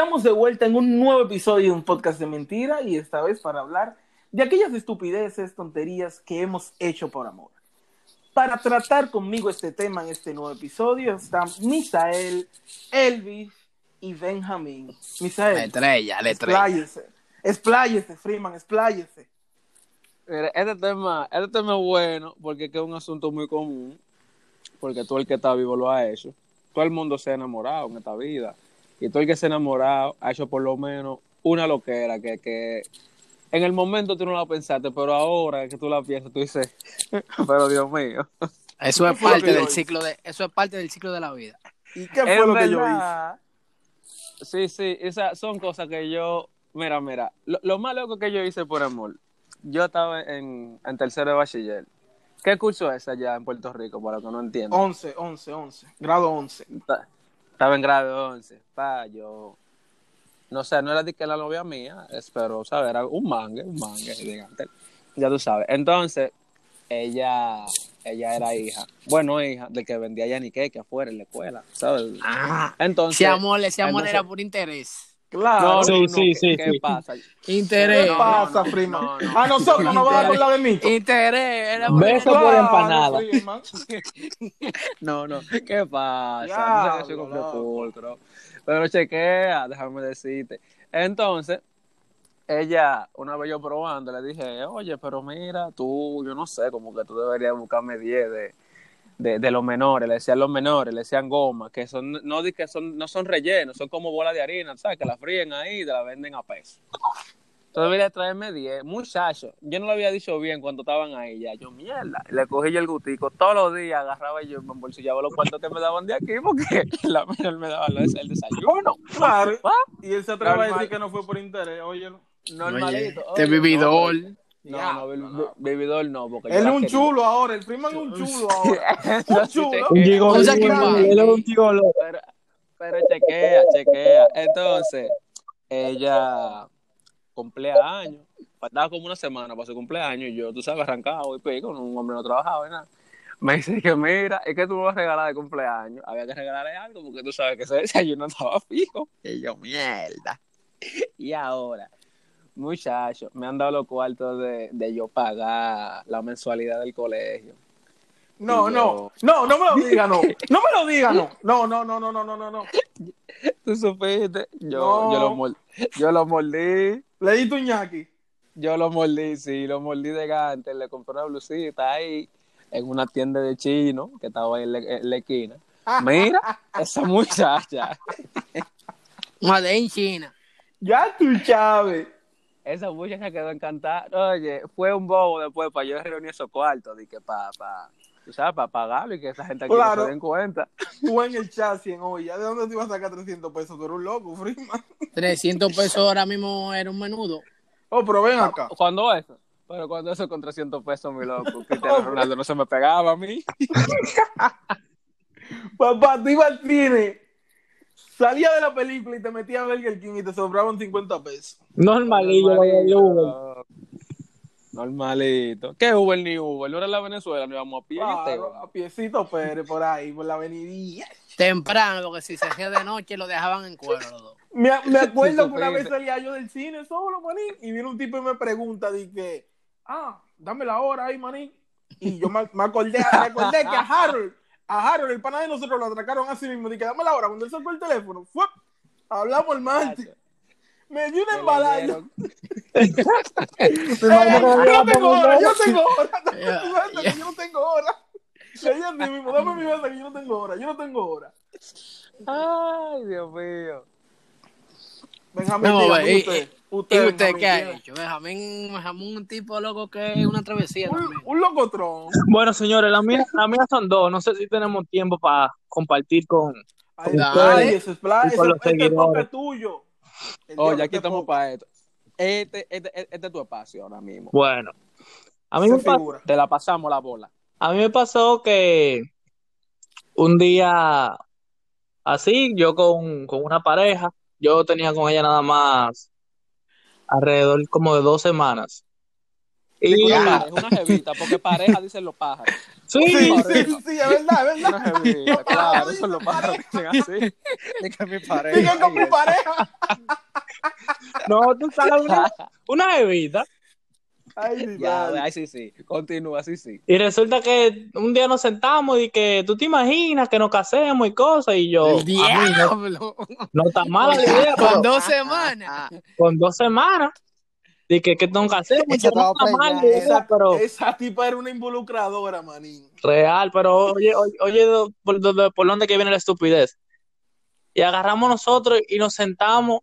Estamos de vuelta en un nuevo episodio de un podcast de mentira y esta vez para hablar de aquellas estupideces, tonterías que hemos hecho por amor. Para tratar conmigo este tema en este nuevo episodio están Misael, Elvis y Benjamín. Misael. La estrella, la estrella. Expláyese. Expláyese, Freeman, expláyese. Mira, este tema, este tema es bueno porque es que es un asunto muy común, porque todo el que está vivo lo ha hecho. Todo el mundo se ha enamorado en esta vida. Y todo el que se ha enamorado ha hecho por lo menos una loquera que, que en el momento tú no la pensaste, pero ahora que tú la piensas, tú dices, pero Dios mío. Eso es ¿Qué fue lo parte del ciclo de, eso es parte del ciclo de la vida. ¿Y qué fue En lo que yo hice? Sí, sí, esas son cosas que yo, mira, mira, lo, lo más loco que yo hice por amor, yo estaba en, en tercero de bachiller. ¿Qué curso es allá en Puerto Rico, para que no entiendan? 11, 11, 11. Grado 11. Ta- Estaba en grado 11, pa, yo, no sé, no era de que la novia mía, pero, ¿sabes? Era un mangue, un mangue, gigante. Ya tú sabes. Entonces, ella, ella era hija, bueno, hija del que vendía yaniqueque afuera en la escuela, ¿sabes? Ah, Entonces, ese amor, ese amor entonces- era por interés. Claro. Sí, no, sí, ¿qué, sí, qué sí. pasa? Interés. ¿Qué pasa, no, Freeman? no, no. A nosotros nos va a la de Mito. Interés, era por Beso por empanada. No, no, ¿qué pasa? No sé soy pulcro. Pero chequea, déjame decirte. Entonces, ella, una vez yo probando, le dije, oye, pero mira, tú, yo no sé, como que tú deberías buscarme 10 de, de, de los menores. Le decían los menores, le decían goma, que son, no, di que son, no son rellenos, son como bolas de harina, ¿sabes? Que la fríen ahí y te la venden a peso. Entonces debería traerme 10, muchacho. Yo no lo había dicho bien cuando estaban ahí ya. Yo, mierda. Le cogí yo el gustico. Todos los días agarraba yo, me embolsillaba los cuartos que me daban de aquí porque la menor me daba el desayuno. Claro. Ah, Y él se atreve a decir que no fue por interés. Oye, no. Normalito. Oye, este vividor. No, no, vi- vi- vividor no. Porque Él es un chulo ahora. El Freeman es un chulo ahora. No, Un chulo. Un gigolo. O sea, que va. Él es un gigolo. Pero, pero chequea, chequea. Entonces, ella cumpleaños. Faltaba como una semana para su cumpleaños y yo, tú sabes, arrancado y pico, un hombre no trabajaba y nada. Me dice que mira, es que tú me vas a regalar de cumpleaños. Había que regalarle algo porque tú sabes que ese desayuno estaba fijo. Y yo, mierda. Y ahora, muchachos, me han dado los cuartos de, de yo pagar la mensualidad del colegio. No, no. No, no me lo diga, no. No me lo diga, no. No, no, no, no, no, no, no, no. ¿Tú supiste? Yo, No. yo, lo, mol- yo lo mordí. Le di tu ñaki. Yo lo mordí, sí, lo mordí de gante, le compré una blusita ahí en una tienda de chino que estaba ahí en la, en la esquina. Mira, esa muchacha, Madre en China. Ya tú, Chávez. Esa muchacha quedó encantada. Oye, fue un bobo después para yo reunir esos cuartos, que para, pa, tú sabes, para pagarlo y que esa gente aquí Claro. no se den cuenta. Tú en el chasis en hoy. ¿Ya de dónde te ibas a sacar 300 pesos? Tú eres un loco, Freeman. 300 pesos ahora mismo era un menudo. Oh, pero ven acá. ¿Cuándo eso? Pero cuando eso con 300 pesos, mi loco, Cristiano Ronaldo no se me pegaba a mí. Papá, tú ibas al cine. Salía de la película y te metías a Burger King y te sobraban 50 pesos. Normalillo, Uber. Normalito. ¿Qué Uber ni Uber? No era la Venezuela, no íbamos a pie. Claro, a piecito Pérez por ahí, por la avenidilla. Temprano, porque si se hacía de noche lo dejaban en cuero los dos. Me, me acuerdo que una vez salía yo del cine solo, manín, y viene un tipo y me pregunta, dije, ah, dame la hora ahí, manín. Y yo me, me acordé, me acordé que a Harold, a Harold, el pana de nosotros lo atracaron así mismo, dije, dame la hora. Cuando él sacó el teléfono, fue, hablamos el martes. Me dio una embalada. yo, "Eh, yo no tengo hora, yo no tengo hora. Yo no tengo hora. Le dije así mismo, dame mi mesa que yo no tengo hora, yo no tengo hora. Ay, Dios mío. Benjamín, No, dígame y- usted. ¿Y Usted, qué ha hecho? Benjamín, Benjamín un tipo loco que es una travesía Un, también. un locotrón. Bueno, señores, las mías, las mías son dos. No sé si tenemos tiempo para compartir con. Ay, ay, es con ese- los este pop seguidores. es tuyo. El Oye, diablo, aquí este estamos para esto. Este, este, este es tu espacio ahora mismo. Bueno, a mí, se me pa- figura. Te la pasamos la bola. a mí me pasó que un día así, yo con, con una pareja, yo tenía con ella nada más alrededor como de dos semanas. Y, Una pareja, una jevita, porque pareja dicen los pájaros. sí, Sí, sí, sí, es verdad, es Una verdad. jevita, claro, eso los pájaros dicen así. Es que mi pareja. Dije con mi pareja. no, tú sabes, una, una jevita. Ay, Ya, ahí sí, sí. Continúa, sí, sí. Y resulta que un día nos sentamos y que tú te imaginas que nos casemos y cosas. Y yo, El no, diablo. no está mala la idea, Con dos semanas. con dos semanas. Y que, que nos casemos. y Esa no mal Esa, pero esa tipa era una involucradora, manín. real. Pero oye, oye, oye por, por dónde que viene la estupidez. Y agarramos nosotros y nos sentamos,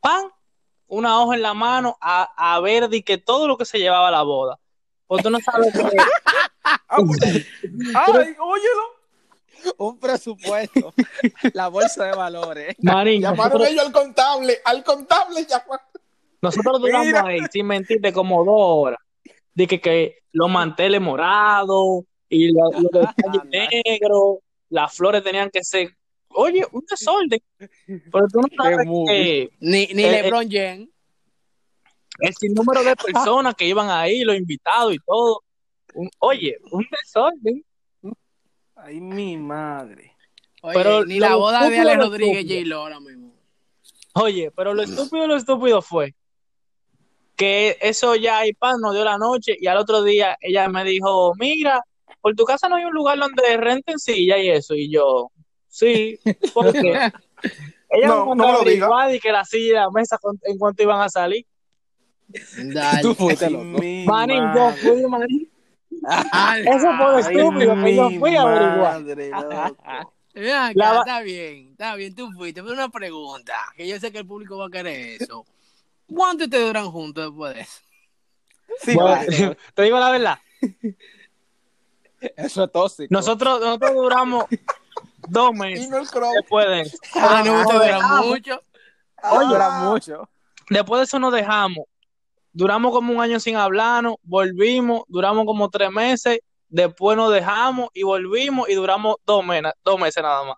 pan, una hoja en la mano a, a ver de que todo lo que se llevaba a la boda. Pues tú no sabes que Ah, pues, ay, óyelo. Un presupuesto. La bolsa de valores. Marín, Llamaron nosotros, ellos al contable. Al contable llamaron. nosotros duramos Mira. ahí, sin mentirte, como dos horas. De que, que los manteles morados y lo- los detalles negros, las flores tenían que ser, oye, un desorden. Pero tú no sabes que Ni, ni Eh, LeBron James. el sinnúmero de personas que iban ahí, los invitados y todo. Un- oye, un desorden. Ay, mi madre. Oye, Pero ni lo la boda de estúpido Ale lo Rodríguez estúpido. J-Lo ahora mismo. Oye, pero lo estúpido, lo estúpido fue que eso ya y pan nos dio la noche y al otro día ella me dijo, mira, por tu casa no hay un lugar donde renten silla y eso. Y yo, sí, porque ella No, no lo diga. y que la silla y la mesa en cuanto iban a salir. Dale. Tú fuiste loco. Manín, yo fui, manín. Eso fue estúpido que yo fui a averiguar. acá, La está bien, está bien, tú fuiste. Pero una pregunta, que yo sé que el público va a querer eso. ¿Cuánto te duran juntos después de eso? Sí, Bueno, vale. te digo la verdad, Eso es tóxico. nosotros, nosotros duramos dos Y meses no el crow. después de eso. Ah, no, dura dejamos. mucho. Oye, Ah. era mucho. Después de eso nos dejamos. Duramos como un año sin hablarnos, volvimos, duramos como tres meses, después nos dejamos y volvimos y duramos dos, meses, dos meses nada más.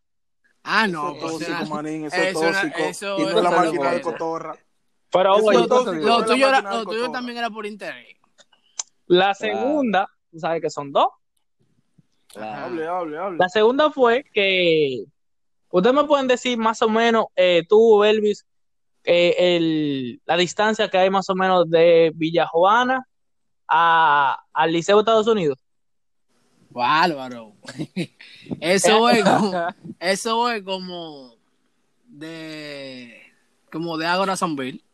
Ah, Eso no, es pues, tóxico, era- manín. Eso es eso era- tóxico. eso- y no eso es la es máquina lo de cotorra. Pero Eso oye, es tóxico. Lo es tuyo, era, máquina de lo tuyo cotorra. también era por interés. la segunda, tú sabes que son dos. Ajá. Hable, hable, hable. La segunda fue que ustedes me pueden decir más o menos, eh, tú, Elvis, eh, el, la distancia que hay más o menos de Villajuana a, al Liceo de Estados Unidos. Bárbaro. Eso es como, eso es como de como de Ágora San Bill.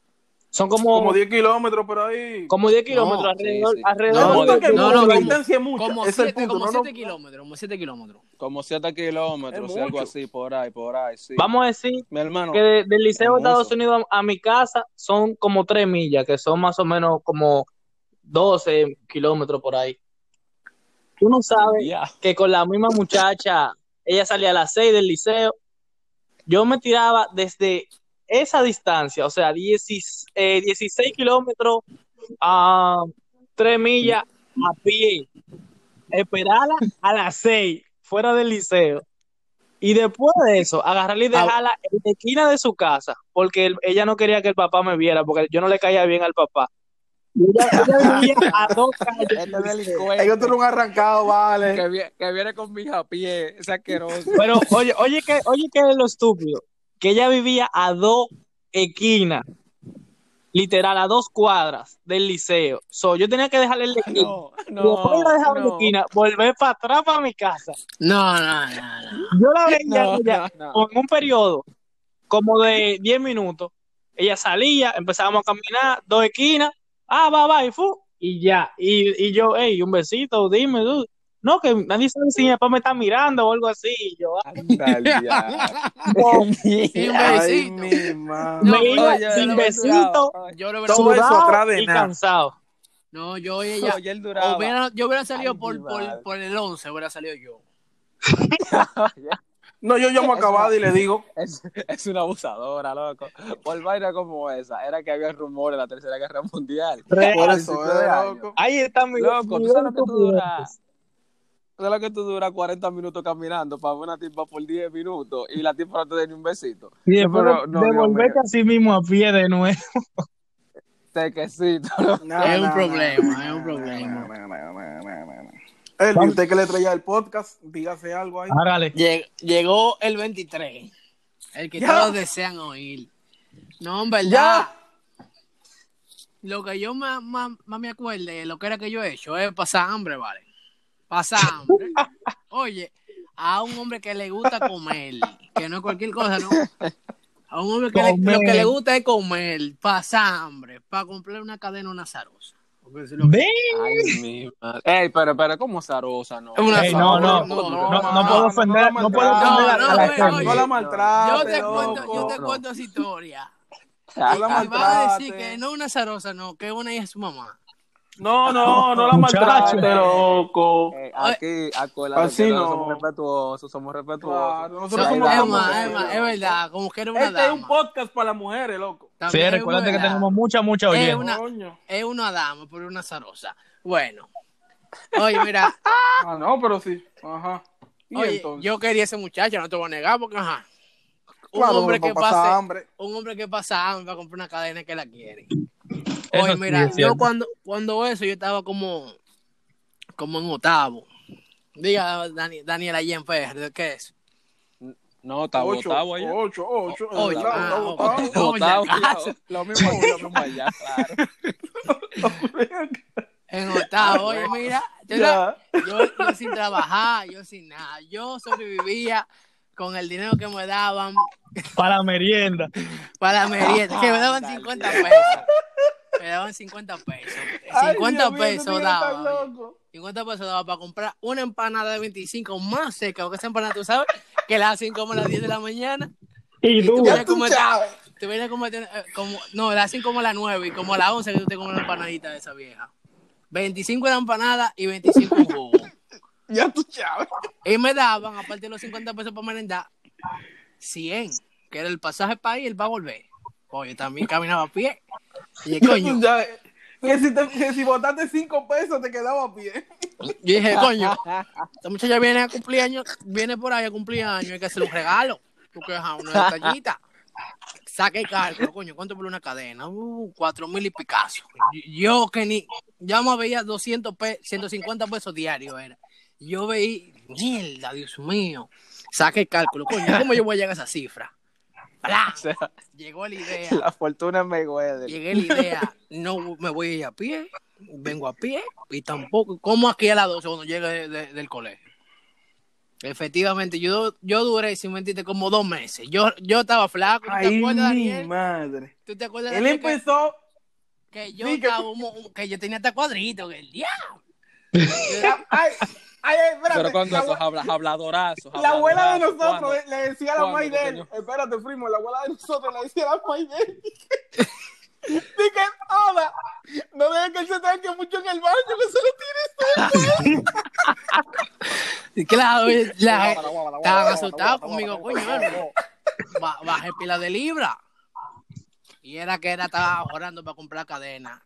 Son como, Como 10 kilómetros por ahí. como 10 kilómetros No, alrededor. sí, sí. alrededor No, que no, no, la distancia es mucha. Como Ese es el siete, punto. como no, siete no- kilómetros, como siete kilómetros. Como 7 kilómetros, sí, algo así, por ahí, por ahí, sí. Vamos a decir Mi hermano. que de- del Liceo de. Estados Unidos a, a mi casa son como 3 millas, que son más o menos como 12 kilómetros por ahí. Tú no sabes Ya. que con la misma muchacha, ella salía a las 6 del liceo, yo me tiraba desde esa distancia, o sea, 10 eh, 16 kilómetros a 3 millas a pie, esperarla a las 6 fuera del liceo. Y después de eso, agarrarla y dejarla en la esquina de su casa, porque él- ella no quería que el papá me viera, porque yo no le caía bien al papá. Ella, ella vivía a dos calles. Ellos tienen un arrancado, vale. que, vie- que viene con mi hija a pie, es asqueroso. Pero oye, oye que, oye que es lo estúpido, que ella vivía a dos esquinas, literal, a dos cuadras del liceo. So, yo tenía que dejarle en la esquina. No, después no, en la esquina, volver para atrás para mi casa. No, no, no, no. Yo la veía No, ella no, no. con un periodo como de 10 minutos. Ella salía, empezábamos a caminar, dos esquinas, ah, va, va, y fu, y ya. Y, y yo, hey, un besito, dime, tú. No, que nadie sabe si mi papá me está mirando o algo así. Y yo, ah, besito. No, me iba Oye, sin besito, Todo eso y nada. cansado. no, yo y ella, Oye, él duraba. hubiera- yo hubiera salido Ay, por, por, el 11, hubiera salido yo. No, yo llamo a Cavada y le digo, Es, es una abusadora, loco. Por vaina como esa, era que había rumores de la Tercera Guerra Mundial. Real. por eso, loco. Ahí está mi Loco, mi tú sabes lo que tú estupidez. duras. Lo que tú duras 40 minutos caminando para ver una tipa por 10 minutos y la tipa no te da ni un besito. Y después Pero, no, así mismo a pie de nuevo. tequecito. No, Es un no, problema, no, es un no, problema. no, no, no, no, no, no, no. Elvi, usted que le traía el podcast, dígase algo ahí. Lleg- llegó el 23, el que Ya. todos desean oír. No, en verdad, Ya. lo que yo más, más, más me acuerdo de lo que era que yo he hecho es pasar hambre, ¿vale? Pasar hambre. Oye, a un hombre que le gusta comer, que no es cualquier cosa, ¿no? A un hombre que le- lo que le gusta es comer, pasar hambre, para comprar una cadena nazarosa. Es que-. Ay, mi madre. Ey, pero, pero, ¿cómo zarosa, no? Es Ey, no, no, no, no, no puedo ofender, no puedo No, ofender no, a la gente. No la maltrate, Yo te cuento, yo te no. cuento esa historia. Ah, Y la va a maltrate. decir que no es una zarosa, no, que es una hija de su mamá. No, no, no la maltrate, loco. eh, aquí, acuérdate Así que no. somos respetuosos, somos respetuosos. Claro, nosotros So- somos es damas. más, es verdad, como que era una Este es un dama. podcast para las mujeres, loco. Sí, También es recuérdate que tenemos mucha, mucha Es oyente. una, Coño. es una dama, pero una zarosa. Bueno, oye, mira, Ah, no, pero sí. Ajá. ¿Y oye, entonces? yo quería ese muchacho, no te voy a negar, porque ajá. Un Claro, hombre que pase, hambre. un hombre que pasa hambre va a comprar una cadena que la quiere. Eso Oye, mira, yo cuando, cuando eso, yo estaba como, como en octavo. Diga, Dani, Daniel allí en ¿qué es? No, está Ocho, allá. ocho, ocho. O- oye, ¿verdad? ah, Está o- botado. o- Botado, ya, ya. Lo mismo, lo mismo allá, claro. En octavo, oye, mira, yo, yo, yo sin trabajar, yo sin nada, yo sobrevivía con el dinero que me daban Para la merienda. para la merienda, que me daban Ándale. 50 pesos. Me daban 50 pesos. Ay, 50 Dios mío, ese pesos está daba. loco. 50 pesos daba para comprar una empanada de 25 más seca, porque esa empanada, tú sabes, que la hacen como a las 10 de la mañana. Y Y tú. tú como, te vienes como, eh, como, no, la hacen como a las 9 y como a las 11 que tú te comes una empanadita de esa vieja. 25 de la empanada y 25 en jugo. Ya tú sabes. Y me daban, aparte de los 50 pesos para merendar, 100, que era el pasaje para ir y el para volver. Oye, también caminaba a pie. Y coño, tú. Que si, te, que si botaste cinco pesos te quedaba a pie. yo dije, coño, esta muchacha viene a cumplir años, viene por ahí a cumplir años, hay que hacerle un regalo. Porque ajá, una detallita. Saca el cálculo, coño, ¿cuánto por una cadena? Uh, cuatro mil y picazo. Yo que ni, ya me veía 200 pesos, 150 pesos diarios era. Yo veía, mierda, Dios mío. Saca el cálculo, coño, ¿cómo yo voy a llegar a esa cifra? ¡Plá! O sea, Llegó la idea, la fortuna es Mayweather. llegué la idea, no me voy a ir a pie, vengo a pie y tampoco, como aquí a las 12 cuando llegue de- de- del colegio. Efectivamente, yo, yo duré, sin mentirte, como dos meses. Yo, yo estaba flaco, ¿tú te Ay, acuerdas, mi Daniel? madre. ¿Tú te acuerdas, Él Daniel, que- empezó. que, yo Sí, que- estaba un- que yo tenía hasta cuadrito, que el diablo. Ay, ay, ay, espérate. Pero cuando esos habla, habladorazos. la abuela de nosotros ¿cuándo? le, decía a la ¿Cuándo, May de él. Espérate, primo. La abuela de nosotros le decía a la May de él. Dije, hola. No dejes que él se tanque mucho en el baño, que se lo tire. Y claro, la, estaban asustados conmigo, coño, bajé pila de libra. Y era que era estaba orando para comprar cadena.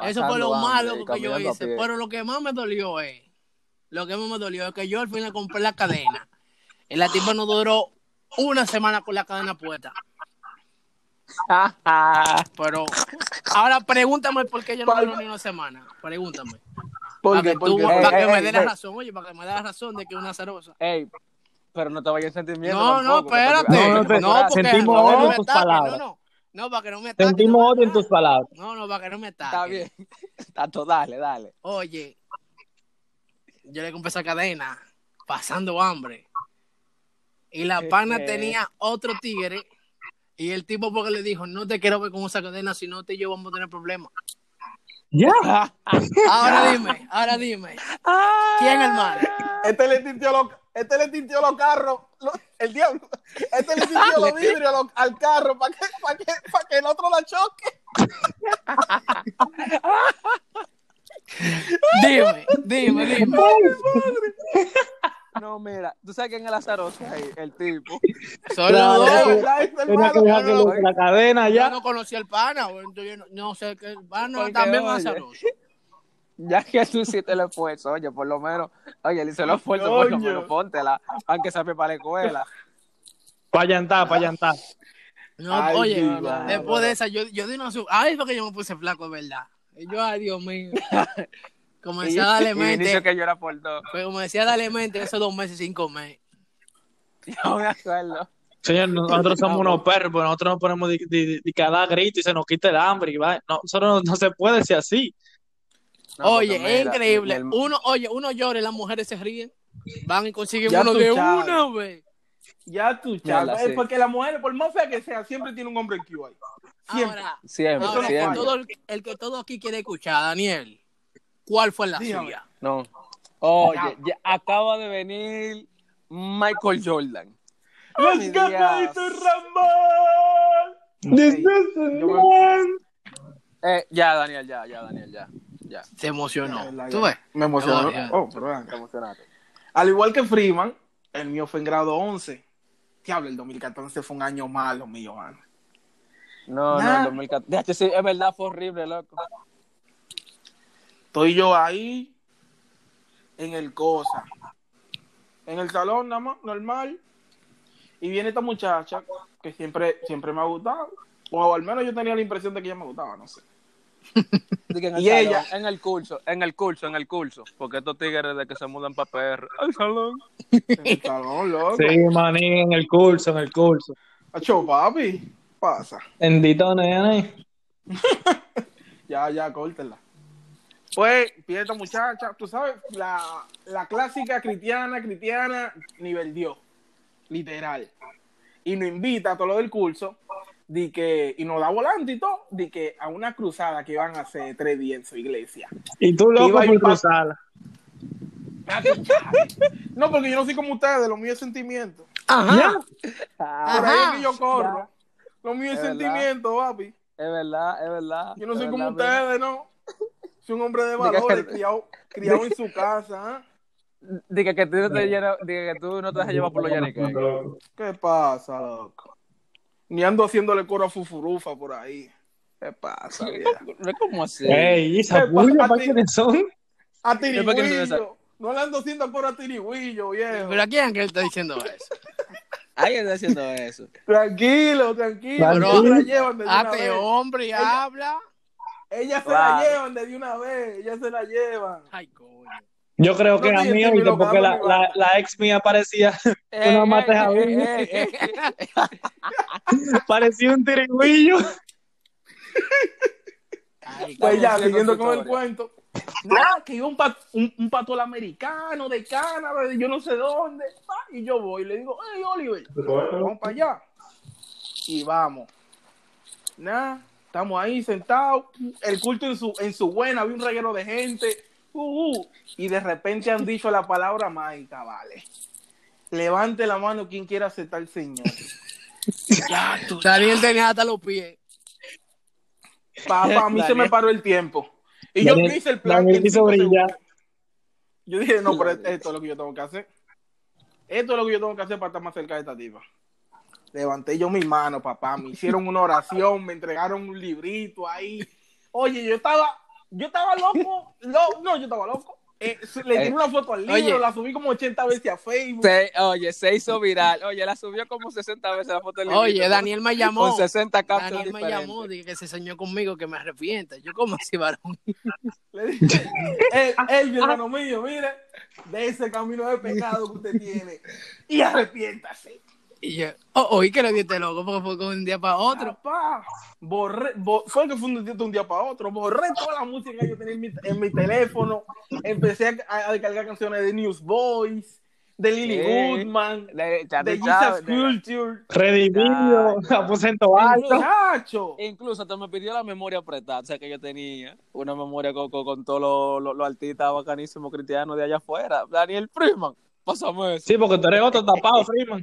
Eso fue lo malo y que yo hice. Pero lo que más me dolió es, lo que más me dolió es que yo al final compré la cadena. Y la tipa no duró una semana con la cadena puesta. Pero ahora pregúntame por qué yo no duró ni una semana. Pregúntame. ¿Por Para qué? que, ¿Por tú- qué? para Ey, que me ey, dé la ey. razón, oye, para que me dé la razón de que es una cerosa. Ey, pero no te vayas en sentimiento. No, no, te- espérate. No, No, no te- porque sentimos no, odio no en me tus palabras. No, no, no, para que no me ataquen. Sentimos no, odio en tus palabras. No, no, para que no me ataquen. Está bien. Tato, dale, dale. Oye, yo le compré esa cadena pasando hambre. Y la pana Eh. tenía otro tigre. Y el tipo porque le dijo, no te quiero ver con esa cadena, si no te yo vamos a tener problemas. Ya. Ahora dime, ahora dime. ¿Quién es el malo? Este le tintió los, este le tintió los carros, lo- el diablo. Este le tintió los vidrios lo- al carro para que, para que, para que el otro la choque. Dime, dime, dime. No, mira, tú sabes quién es el azaroso ahí, el tipo. Los Es dos. es la cadena Yo ya. no conocí al pana, yo no, no sé qué el pana Porque, también oye, más sabroso. Ya que tú hiciste el esfuerzo, oye, por lo menos, oye, le hizo el esfuerzo, por lo menos póntela, aunque sea para la escuela. Para llantar, para llantar. No, Ay, oye, después de esa, yo, yo di una su- Ay, fue que yo me puse flaco, de verdad. Y yo, ay, Dios mío. Comencé a darle Y Vinicio mente. que yo era por dos. Pero como decía, darle mente esos dos meses sin comer. Yo me acuerdo. Señor, nosotros somos unos perros, pero nosotros nos ponemos de, de, de que a dar grito y se nos quita el hambre. Y va. No, nosotros no, no se puede ser así. No, oye, es increíble. Uno, oye, uno llora y las mujeres se ríen. Van y consiguen Ya uno de una, güey. Ya tú, chaval. sí. Porque las mujeres, por más fea que sea, siempre tiene un hombre en ahí. Siempre. Ahora, Siempre, ahora, no el, que siempre. todo, el que todo aquí quiere escuchar, Daniel, ¿cuál fue la Dígame. suya? No. Oye, ya acaba de venir Michael Jordan. ¡Los. Ramón! Eh, ya, Daniel, ya, ya, Daniel, ya. Ya. Se emocionó. Ya, ya, ¿Tú ves? Me emocionó. Oh, pero. Te emocionaste. Al igual que Freeman, el mío fue en grado 11. Diablo, el 2014 fue un año malo mío, mano. No, Nah. no, el 2014. De hecho, sí, es verdad, fue horrible, loco. Estoy yo ahí, en el cosa. En el salón, nada más, normal. Y viene esta muchacha que siempre, siempre me ha gustado. O al menos yo tenía la impresión de que ella me gustaba, no sé. En el Y salón, ella- En el curso, en el curso, en el curso. Porque estos tigres de que se mudan para PR. Al salón. En el salón, loco. Sí, manín, en el curso, en el curso. Acho, papi, pasa. Bendito nene. Ya, ya, córtela. Pues, esta muchacha, tú sabes, la, la clásica cristiana, cristiana, nivel Dios, literal. Y nos invita a todo lo del curso, de que, y nos da volante y todo, de que a una cruzada que iban a hacer tres días en su iglesia. Y tú loco por cruzarla. No, porque yo no soy como ustedes, lo mío es sentimiento. Ajá. Por Ajá. ahí es que yo corro. Lo mío es, Es verdad. papi. Es verdad, es verdad. Yo no soy como verdad, ustedes, ¿no? Soy un hombre de que- valores, criado, criado en su casa, ¿ah? Diga que tú no te llenas- diga que tú no te dejas llevar por los yaniques. ¿Qué pasa, loco? Ni ando haciéndole coro a Fufurufa por ahí. ¿Qué pasa, vieja? No es como así. Ey, esa bulla, pa- ¿para quiénes son? A Tirigüillo. No le ando haciendo coro a Tirigüillo, viejo. Pero a quién que él está diciendo eso. Alguien está haciendo eso. Tranquilo, tranquilo. Pero- Ellas se la llevan de una Hazte vez. hombre y habla. Ellas se la llevan de una vez. Ellas se la llevan. Ay, coño. Yo creo que No a estoy mí, en oíste, términos, porque la, la, ex mía parecía, Eh, Una mate eh, Javier. eh, eh, eh. parecía un tirigüillo. Pues ya, siguiendo con el cuento. Nada, que iba un, pat- un, un patol americano de Canadá, de yo no sé dónde. ah, Y yo voy y le digo, hey, Oliver, vamos para allá. Y vamos. Nada, estamos ahí sentados. El culto en su, en su buena, había un reguero de gente. Uh, uh, y de repente han dicho la palabra mágica, vale. Levante la mano quien quiera aceptar al Señor. ya, tú Daniel tenía hasta los pies. Papá, a mí se me paró el tiempo. Y yo hice el plan. Daniel quiso brillar. Yo dije, no, pero esto es lo que yo tengo que hacer. Esto es lo que yo tengo que hacer para estar más cerca de esta tipa. Levanté yo mi mano, papá. Me hicieron una oración, me entregaron un librito ahí. Oye, yo estaba, yo estaba loco. lo- no, yo estaba loco. Eh, le tiré Eh, una foto al libro, oye. la subí como 80 veces a Facebook. Se- oye, se hizo viral. Oye, la subió como 60 veces la foto del Oye, librito, Daniel me llamó. Con 60 capturas Daniel me diferentes. llamó, dije que se soñó conmigo, que me arrepienta. Yo, como así, varón? Le dije, "Ey, ey, mi hermano mío, mire, de ese camino de pecado que usted tiene y arrepiéntase. Y yo, oh, oí que le diste loco, porque fue con un día para otro. Papá, borré, bo- fue que fue un día, de un día para otro, borré toda la música que yo tenía en mi, en mi teléfono, empecé a, a descargar canciones de Newsboys, de Lily Sí. Goodman, De, de Jesus de- Culture. Redimido, aposento alto. Muchacho, Incluso te me pidió la memoria apretada, o sea que yo tenía una memoria con, con, con todos los los- los artistas bacanísimos cristianos de allá afuera. Daniel Freeman, pásame eso. Sí, porque tú eres otro tapado, Freeman.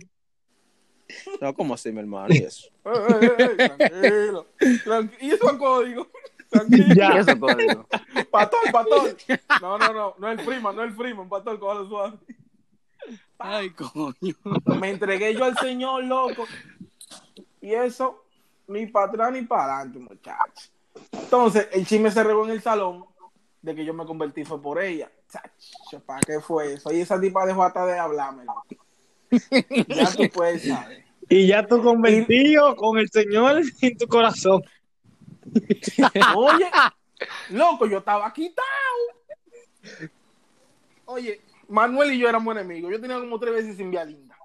No, como así, mi hermano? ¿Y eso? Eh, eh, eh, tranquilo, tranquilo. y eso es código, tranquilo. Ya. ¿Y eso código? Patón, patón. No, no, no, no es el Freeman, no es el Freeman, patón, cógalo suave. Ay, coño. Me entregué yo al Señor, loco. Y eso, ni para atrás ni para adelante, muchachos. Entonces, el chisme se regó en el salón de que yo me convertí fue por ella. Chacho, ¿para qué fue eso? Y esa tipa dejó hasta de hablarme, loco. Ya tú puedes saber. Y ya tú convertido con el Señor en tu corazón. Oye, loco, yo estaba quitado. Oye, Manuel y yo éramos enemigos. Yo tenía como tres veces linda.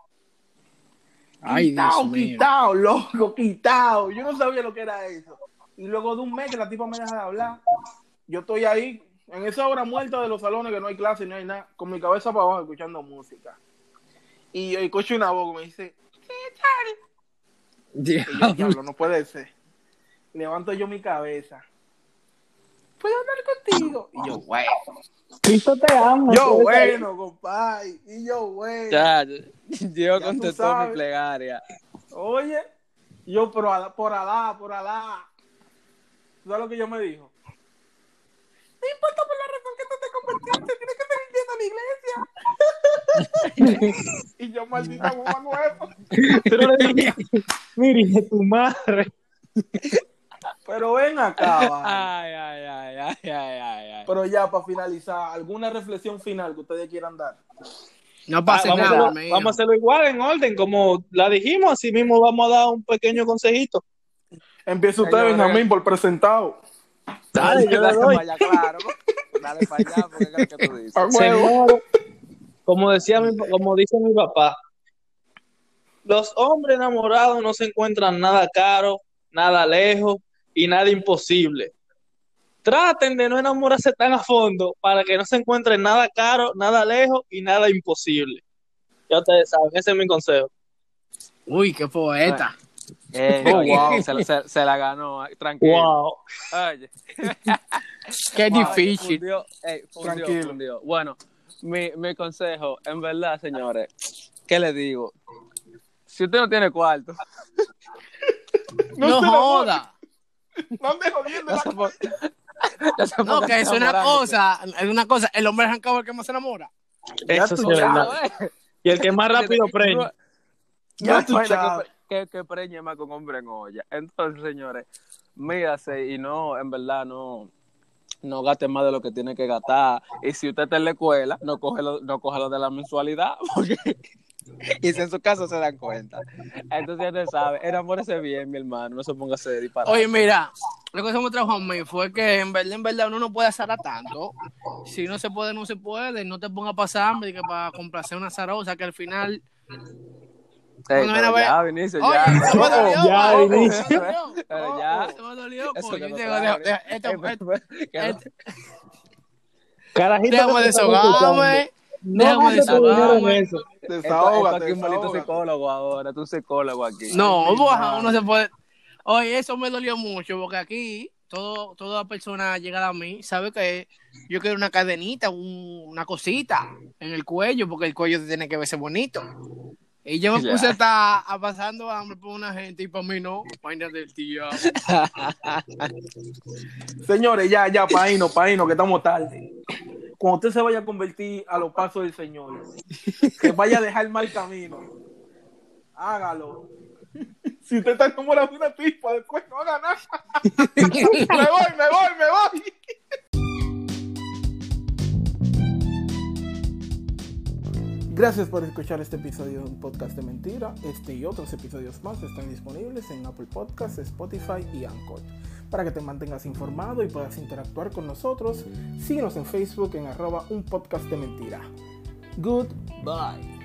Ay, quitado, quitado, loco, quitado. Yo no sabía lo que era eso. Y luego de un mes que la tipa me deja de hablar, yo estoy ahí, en esa hora muerta de los salones que no hay clase, no hay nada, con mi cabeza para abajo escuchando música. Y yo escucho una voz que me dice, y yo, diablo, no puede ser. Levanto yo mi cabeza. ¿Puedo hablar contigo? Y yo, bueno. Cristo te ama. Yo, bueno, compadre. Y yo, bueno. Ya, tú contestó mi plegaria. Oye, yo por Alá, por Alá, por Alá. ¿Sabes lo que yo me dijo? No importa por la razón que tú te convertiste, tienes que a la iglesia. y yo, maldita bomba nueva. Pero le dije, Mire, tu madre. Pero ven acá. Ay, ay, ay, ay, ay, ay, ay. Pero ya, para finalizar, ¿alguna reflexión final que ustedes quieran dar? No Ah, pasa vamos, a nada, hacerlo, mío. vamos a hacerlo igual, en orden, como la dijimos, así mismo vamos a dar un pequeño consejito. Empieza usted. Benjamín, por presentado. Dale, yo le doy. claro. Dale para allá, porque es lo que tú dices. Como decía mi, como dice mi papá, los hombres enamorados no se encuentran nada caro, nada lejos y nada imposible. Traten de no enamorarse tan a fondo para que no se encuentren nada caro, nada lejos y nada imposible. Ya ustedes saben, ese es mi consejo. Uy, qué poeta. Eh, Oh, wow. se, se- se la ganó, tranquilo. Wow. Oye. Qué Wow, difícil. fundió, ey, fundió, Tranquilo. fundió. Bueno, mi, mi consejo, en verdad, señores, ¿qué le digo? Si usted no tiene cuarto, No, joda. No ande jodiendo ya la ya No, que es una cosa, es una cosa. El hombre arrancado el que más se enamora. Ya Eso es verdad. Y el que más rápido No- preña. Ya no tú sabes. Que, preñe más con hombre en olla. Entonces, señores, mírase y no, en verdad, no, no gaste más de lo que tiene que gastar. Y si usted está en la escuela, no coge lo, no coge lo de la mensualidad, y si en su caso se dan cuenta. Entonces, ya sabe, enamórese bien, mi hermano, no se ponga a hacer disparate. Oye, mira, lo que se me trajo a mí fue que en verdad, en verdad, uno no puede hacer a tanto. Si no se puede, no se puede. No te pongas a pasar hambre que para complacer una zarosa que al final. Ey, cuando pero viene a ya, Vinicio, Oye, ya. se me dolió, Ya, Vinicio. ya. Se me dolió, Eso no no- Carajito, Déjame desahogarme. No Déjame desahogarme. eso. Desahógate, aquí un psicólogo ahora, tú psicólogo aquí. No, pues, uno se puede. Oye, eso me dolió mucho porque aquí todo, toda persona llegada a mí sabe que yo quiero una cadenita, un- una cosita en el cuello porque el cuello tiene que verse bonito. Y yo me puse a estar a pasando hambre por una gente y para mí no, vaina del tío. Señores, ya, ya, paino, paino, que estamos tarde. Cuando usted se vaya a convertir a los pasos del Señor, que vaya a dejar el mal camino, hágalo. Si usted está enamorado de una tipa, después no haga nada. me voy, me voy, me voy. Gracias por escuchar este episodio de un podcast de mentira. Este y otros episodios más están disponibles en Apple Podcasts, Spotify y Anchor. Para que te mantengas informado y puedas interactuar con nosotros, síguenos en Facebook en arroba un podcast de mentira. Goodbye.